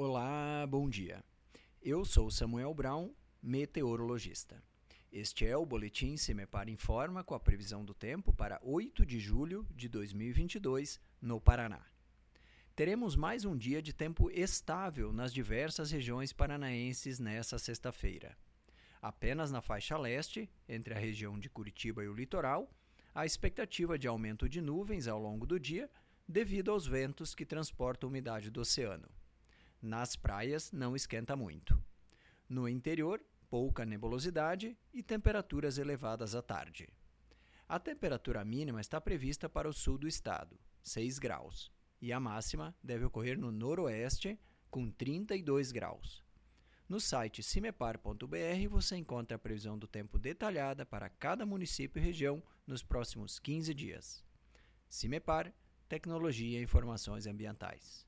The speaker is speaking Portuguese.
Olá, bom dia. Eu sou Samuel Brown, meteorologista. Este é o Boletim Semepar Informa com a previsão do tempo para 8 de julho de 2022 no Paraná. Teremos mais um dia de tempo estável nas diversas regiões paranaenses nesta sexta-feira. Apenas na faixa leste, entre a região de Curitiba e o litoral, há expectativa de aumento de nuvens ao longo do dia devido aos ventos que transportam umidade do oceano. Nas praias não esquenta muito. No interior, pouca nebulosidade e temperaturas elevadas à tarde. A temperatura mínima está prevista para o sul do estado, 6 graus, e a máxima deve ocorrer no noroeste, com 32 graus. No site cimepar.br você encontra a previsão do tempo detalhada para cada município e região nos próximos 15 dias. Cimepar, Tecnologia e Informações Ambientais.